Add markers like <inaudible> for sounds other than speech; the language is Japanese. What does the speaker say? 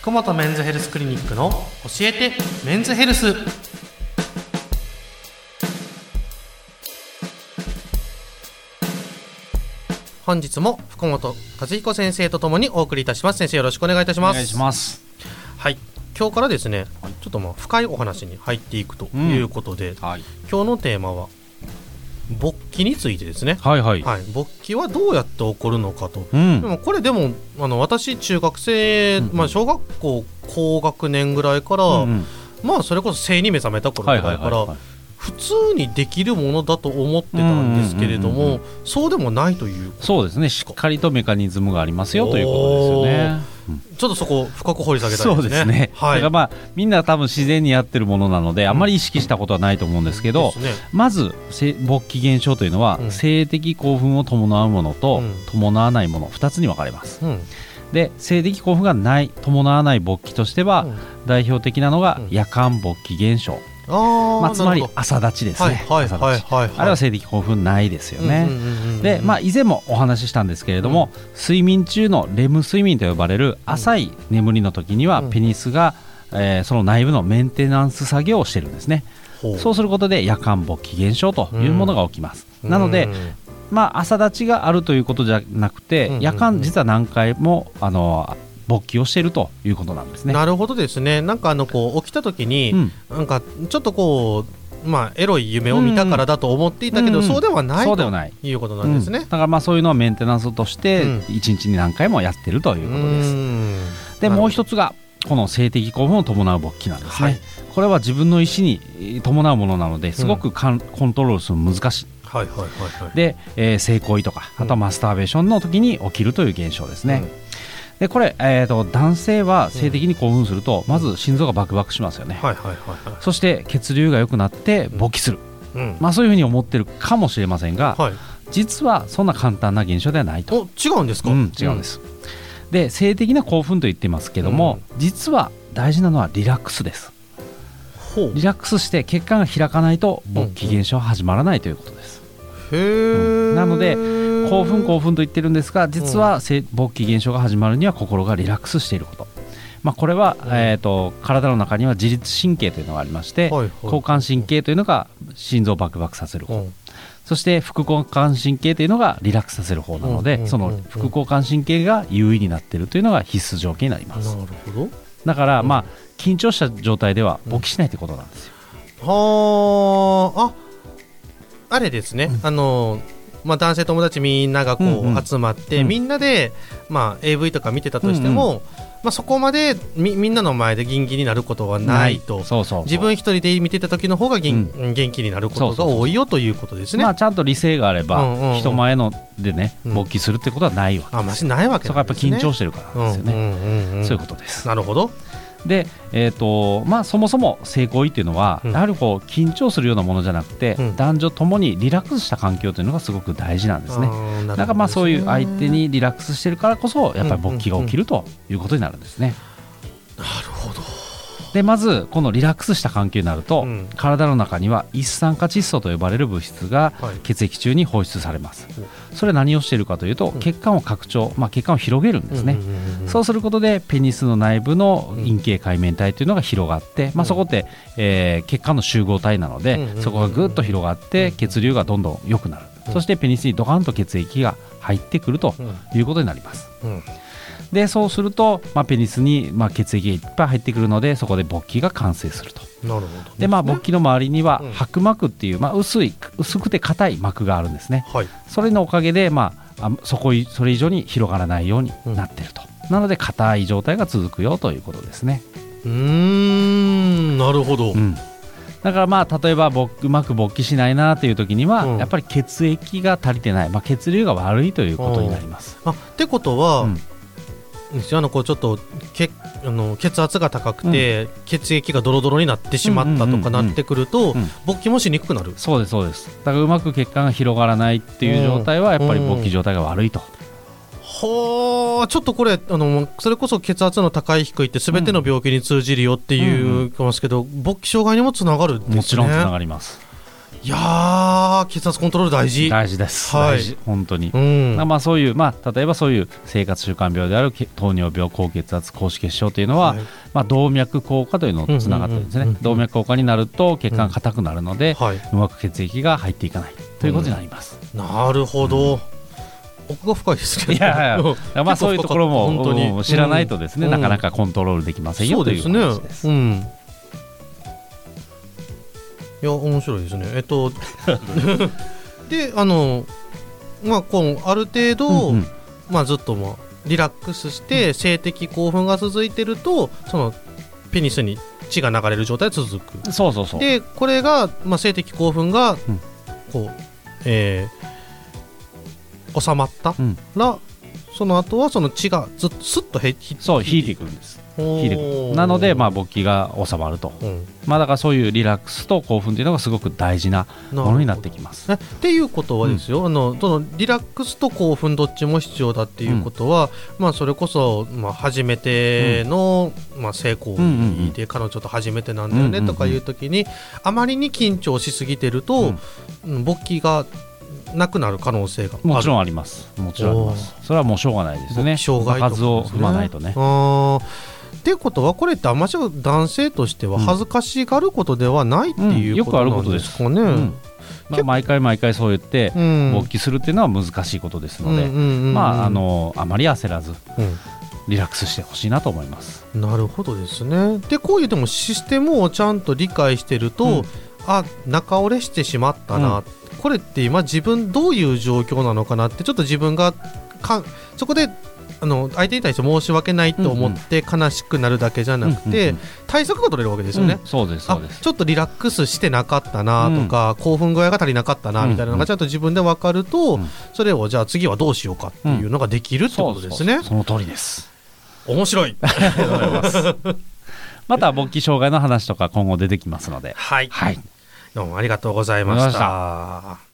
福本メンズヘルスクリニックの教えてメンズヘルス。本日も福本和彦先生とともにお送りいたします。先生よろしくお願いいたします。お願いします。はい。今日からですね、ちょっとまあ深いお話に入っていくということで、はい。今日のテーマは勃起についてですね。はいはい、はい、勃起はどうやって起こるのかと、うん。でもこれでもあの私中学生、まあ、小学校高学年ぐらいから、うんうん。まあそれこそ性に目覚めた頃ぐらいから、普通にできるものだと思ってたんですけれども、そうでもないというそうですね。しっかりとメカニズムがありますよということですよね、うんちょっとそこを深く掘り下げたいそうですね。ですね、はい。だからまあみんな多分自然にやってるものなので、あまり意識したことはないと思うんですけど、ですね。まずせ勃起現象というのは、うん。性的興奮を伴うものと、うん。伴わないもの2つに分かれます。うん。で性的興奮がない伴わない勃起としては、うん。代表的なのがうん。夜間勃起現象、まあ、つまり朝立ちですどね、はいはいはい朝立ち。はいあれは性的興奮ないですよね、で、まあ、以前もお話ししたんですけれども、睡眠中のレム睡眠と呼ばれる浅い眠りの時には、うん。ペニスが、えーその内部のメンテナンス作業をしてるんですね。そうすることで夜間勃起現象というものが起きます、うん。なので、まあ、朝立ちがあるということじゃなくて、夜間実は何回もあの勃起をしているということなんですね。なるほどですね。なんかあのこう起きた時に、うん。なんかちょっとこうまあエロい夢を見たからだと思っていたけど、うん。うんそうではないとそうではない。いうことなんですね。うん。だ。からまあそういうのをメンテナンスとしてうん。1日に何回もやってるということです、すでもう一つがこの性的興奮を伴う勃起なんですね、はい。これは自分の意思にえー伴うものなのですごくかんコントロールするの難しい。はいはいはいはい。で、えー性行為とかあとはマスターベーションの時に起きるという現象ですね、でこれ、えー、と男性は性的に興奮すると、まず心臓がバクバクしますよね、はいはいはいはい。そして血流が良くなって勃起する、うん。まあ、そういうふうに思ってるかもしれませんが、はい。実はそんな簡単な現象ではないと、お違うんですか？うん、違うんで。す、で性的な興奮と言っていますけども、実は大事なのはリラックスです。ほう。リラックスして血管が開かないと勃起現象は始まらないということです、へえ、なので興奮興奮と言ってるんですが実は性勃起現象が始まるには心がリラックスしていること、まあ、これは、うん。えー、と体の中には自律神経というのがありまして、はいはい。交感神経というのが心臓をバクバクさせる方、うん。そして副交感神経というのがリラックスさせる方なので、うんうんうんうん。その副交感神経が優位になっているというのが必須条件になります。なるほど。だから、うん。まあ緊張した状態では勃起しないということなんですよ、はあ、あ、あれですね。あの。まあ、男性友達みんながこううんうん。集まって、うん。みんなで、まあ、AV とか見てたとしても、まあ、そこまでみみんなの前でギンギンになることはないと。そうそう自分一人で見てた時の方が元,、元気になることが多いよということですね。まあちゃんと理性があれば、うんうんうん。人前のでねうん。勃起するってことはないわけあ、ましないわけそこはやっぱ緊張してるからですよね、うんうんうんうん。そういうことです。なるほど。で、えーとまあ、そもそも性行為っていうのは、うんやはりこう緊張するようなものじゃなくて、うん男女ともにリラックスした環境というのがすごく大事なんですね。なるほどですねだからまあそういう相手にリラックスしてるからこそやっぱり勃起が起きるということになるんですね。なるほど。でまずこのリラックスした環境になると、うん体の中には一酸化窒素と呼ばれる物質がはい血液中に放出されますお。それは何をしているかというと、ん血管を拡張、まあ、血管を広げるんですね。うんうんうんうんそうすることでペニスの内部の陰茎界面体というのが広がって、まあ、そこって、えー血管の集合体なので、うんうんうんそこがぐっと広がって血流がどんどん良くなる、うん。そしてペニスにドカンと血液が入ってくるということになります。うん。でそうすると、まあ、ペニスに、まあ、血液がいっぱい入ってくるのでそこで勃起が完成すると。なるほど。でまあ勃起の周りにはうん。白膜っていう、まあ、薄い薄くて硬い膜があるんですね。はい。それのおかげで、まあ、あそこいそれ以上に広がらないようになってると、なので硬い状態が続くよということですね、うーん、なるほど。うん、だからまあ例えばぼうまく勃起しないなという時には、うん。やっぱり血液が足りてない、まあ、血流が悪いということになります、あ、ってことは、うん。あのこうちょっと血あの血圧が高くて、血液がドロドロになってしまったとかなってくると、うん。勃起もしにくくなる。そうですそうです。だからうまく血管が広がらないっていう状態はやっぱり勃起状態が悪いと、はあ、ちょっとこれあのそれこそ血圧の高い低いってすべての病気に通じるよっていううんますけど、勃起障害にもつながるんですね。もちろんつながります。いやー血圧コントロール大事。大事です、はい。大事。本当に、うん。まあそういう、まあ、例えばそういう生活習慣病であるけ糖尿病高血圧高脂血症というのは、はい。まあ、動脈硬化というのとつながってるんですね、うんうんうんうん。動脈硬化になると血管が硬くなるので、はい。うまく血液が入っていかないということになります、なるほど、奥が深いですねいやいやまあそういうところも本当に。うん知らないとですね、うん。なかなかコントロールできませんよというそうですね。話です。うん。いや面白いですね。えっと <laughs> であのまあこうある程度、うんうん。まあずっとまあリラックスして性的興奮が続いてるとそのペニスに血が流れる状態が続く。そうそうそう。でこれが、まあ、性的興奮が、ん。こうえー収まった？うん。ら、その後はその血がずっとスッとへひそう引いていくんです。引いていくなので、まあ、勃起が収まると、うん。まあ、だからそういうリラックスと興奮というのがすごく大事なものになってきます。えっていうことはですよ、あのそのリラックスと興奮どっちも必要だっていうことは、まあ、それこそ、まあ、初めての、まあ、性行うんうんうん。為で彼女と初めてなんだよねうんうんうん。とかいう時にあまりに緊張しすぎてると、うん勃起がなくなる可能性がもちろんあります。もちろんあります。それはもうしょうがないですよね。障害とか数を踏まないとね。っていうことはこれってあんまり男性としては恥ずかしがることではないってうんいうことなんですかね。うんまあ、毎回毎回そう言ってうん勃起するっていうのは難しいことですので、うんうんうんうんまああのあまり焦らずうんリラックスしてほしいなと思います。なるほどですね。でこういうでもシステムをちゃんと理解してると、うんあ中折れしてしまったな、うんこれって今自分どういう状況なのかなってちょっと自分がかそこであの相手に対して申し訳ないと思って悲しくなるだけじゃなくて、対策が取れるわけですよね。うんそうですそあうです。ちょっとリラックスしてなかったなとか、興奮具合が足りなかったなみたいなのがちゃんと自分で分かると、うんそれをじゃあ次はどうしようかっていうのができるってことですね。その通りです。面白い。また勃起障害の話とか今後出てきますので、はい、はい。どうもありがとうございました。